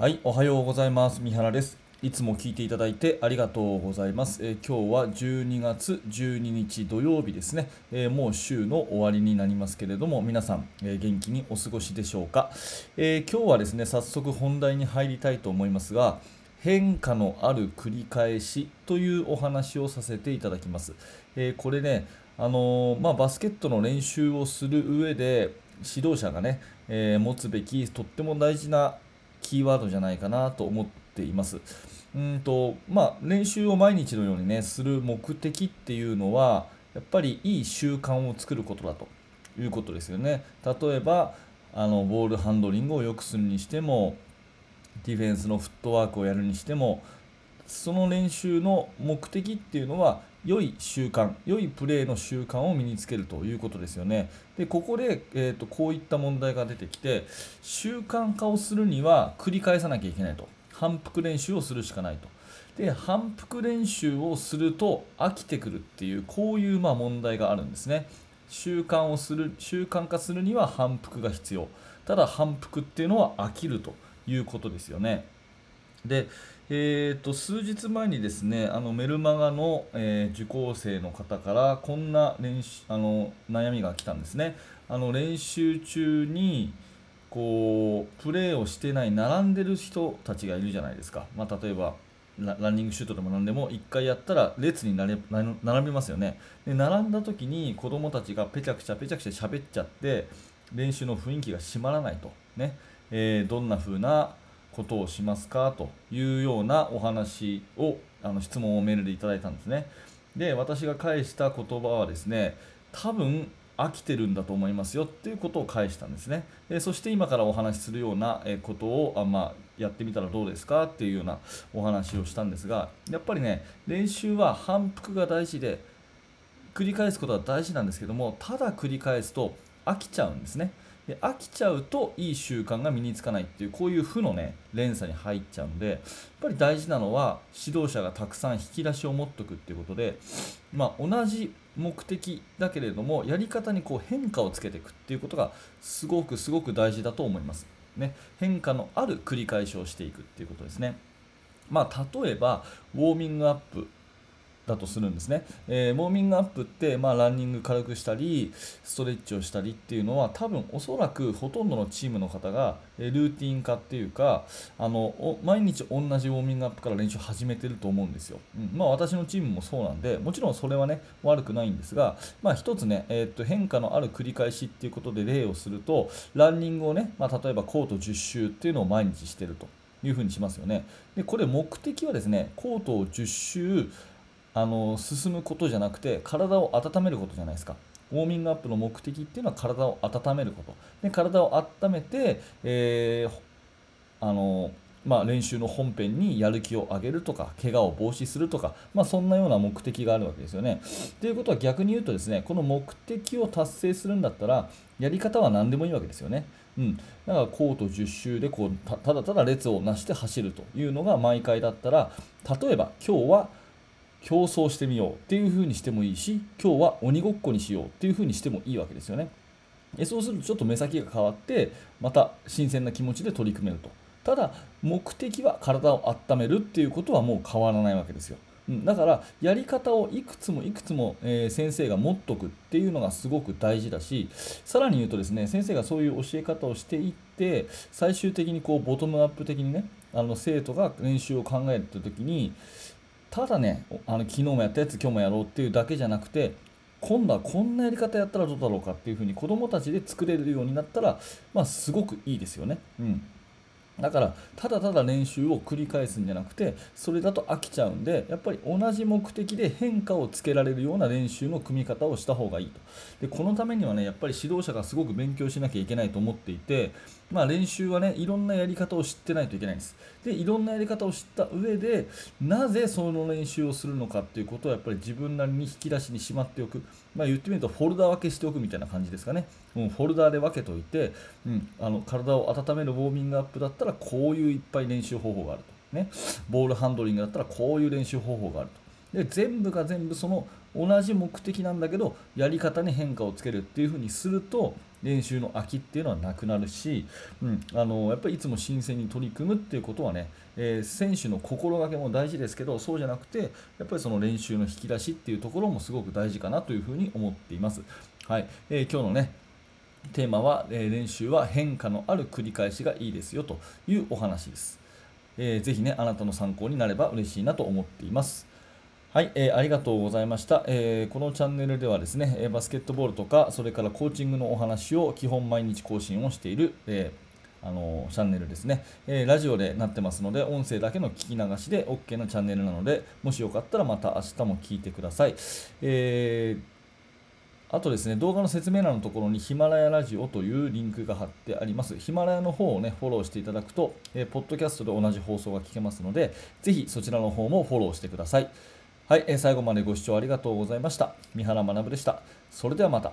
はい、おはようございます。三原です。いつも聞いていただいてありがとうございます。えー今日は12月12日土曜日ですね、えーもう週の終わりになりますけれども、皆さん、えー元気にお過ごしでしょうか、えー今日はですね、早速本題に入りたいと思いますが、変化のある繰り返しというお話をさせていただきます。えこれね、あのまあ、バスケットの練習をする上で指導者がね、え持つべきとっても大事なキーワードじゃないかなと思っています。うんとまあ、練習を毎日のようにねする目的っていうのはやっぱりいい習慣を作ることだということですよね。例えばあのボールハンドリングを良くするにしてもディフェンスのフットワークをやるにしてもその練習の目的っていうのは良い習慣良いプレーの習慣を身につけるということですよね。でここで、えー、とこういった問題が出てきて習慣化をするには繰り返さなきゃいけないと。反復練習をするしかないと。で反復練習をすると飽きてくるっていうこういうま問題があるんですね。習慣をする習慣化するには反復が必要。ただ反復っていうのは飽きるということですよね。で、えー、と数日前にですねあのメルマガの、えー受講生の方からこんな練習あの悩みが来たんですね。あの練習中にこうプレーをしてない並んでる人たちがいるじゃないですか、まあ、例えばランニングシュートでも何でも1回やったら列に並びますよね。で並んだ時に子供たちがペチャクチャペチャクチャ喋っちゃって練習の雰囲気が締まらないと。ね、えーどんな風なことをしますか？というようなお話をあの質問をメールでいただいたんですね。で私が返した言葉はですね多分飽きてるんだと思いますよっていうことを返したんですね。でそして今からお話しするようなことをあ、まあ、やってみたらどうですか？っていうようなお話をしたんですがやっぱりね練習は反復が大事で繰り返すことは大事なんですけどもただ繰り返すと飽きちゃうんですね。で飽きちゃうといい習慣が身につかないっていうこういう負のね連鎖に入っちゃうんでやっぱり大事なのは指導者がたくさん引き出しを持っておくっていうことで、まあ、同じ目的だけれどもやり方にこう変化をつけていくっていうことがすごくすごく大事だと思います、ね、変化のある繰り返しをしていくっていうことですね。まあ、例えばウォーミングアップだとするんですね、えーウォーミングアップって、まあ、ランニング軽くしたりストレッチをしたりっていうのは多分おそらくほとんどのチームの方がえルーティン化っていうかあの毎日同じウォーミングアップから練習始めてると思うんですよ、うんまあ、私のチームもそうなんでもちろんそれはね悪くないんですが、まあ、一つね、えーっと変化のある繰り返しっていうことで例をするとランニングをね、まあ、例えばコート10周っていうのを毎日してるというふうにしますよね。でこれ目的はですねコートを10周あの進むことじゃなくて体を温めることじゃないですかウォーミングアップの目的っていうのは体を温めることで体を温めて、えーあのまあ、練習の本編にやる気を上げるとか怪我を防止するとか、まあ、そんなような目的があるわけですよね。ということは逆に言うとですねこの目的を達成するんだったらやり方は何でもいいわけですよね。うん、だからコート10周でこうたただただ列をなして走るというのが毎回だったら例えば今日は競争してみようっていう風にしてもいいし今日は鬼ごっこにしようっていう風にしてもいいわけですよね。えそうするとちょっと目先が変わってまた新鮮な気持ちで取り組めるとただ目的は体を温めるっていうことはもう変わらないわけですよだからやり方をいくつもいくつも、え先生が持っとくっていうのがすごく大事だしさらに言うとですね先生がそういう教え方をしていって最終的にこうボトムアップ的にねあの生徒が練習を考えた時にただねあの昨日もやったやつ今日もやろうっていうだけじゃなくて今度はこんなやり方やったらどうだろうかっていうふうに子どもたちで作れるようになったら、まあ、すごくいいですよね。うんだからただただ練習を繰り返すんじゃなくてそれだと飽きちゃうんでやっぱり同じ目的で変化をつけられるような練習の組み方をした方がいいと。でこのためにはねやっぱり指導者がすごく勉強しなきゃいけないと思っていて、まあ、練習はねいろんなやり方を知ってないといけないんです。でいろんなやり方を知った上でなぜその練習をするのかっていうことをやっぱり自分なりに引き出しにしまっておく、まあ、言ってみるとフォルダ分けしておくみたいな感じですかね、うん、フォルダーで分けておいて、うん、あの体を温めるウォーミングアップだったらこういういっぱい練習方法があると、ね、ボールハンドリングだったらこういう練習方法があると。で全部が全部その同じ目的なんだけどやり方に変化をつけるっていう風にすると練習の飽きっていうのはなくなるし、うん、あのやっぱりいつも新鮮に取り組むっていうことはね、えー、選手の心がけも大事ですけどそうじゃなくてやっぱりその練習の引き出しっていうところもすごく大事かなというふうに思っています。はいえー、今日のねテーマは、えー、練習は変化のある繰り返しがいいですよというお話です。えー、ぜひね、あなたの参考になれば嬉しいなと思っています。はい、えー、ありがとうございました、えー、このチャンネルではですね、バスケットボールとか、それからコーチングのお話を基本毎日更新をしている、えー、あのチャンネルですね、えラジオでなってますので、音声だけの聞き流しで OK なチャンネルなので、もしよかったらまた明日も聞いてください。えーあとですね、動画の説明欄のところにヒマラヤラジオというリンクが貼ってあります。ヒマラヤの方をね、フォローしていただくと、えー、ポッドキャストで同じ放送が聞けますので、ぜひそちらの方もフォローしてください。はい、えー、最後までご視聴ありがとうございました。三原学でした。それではまた。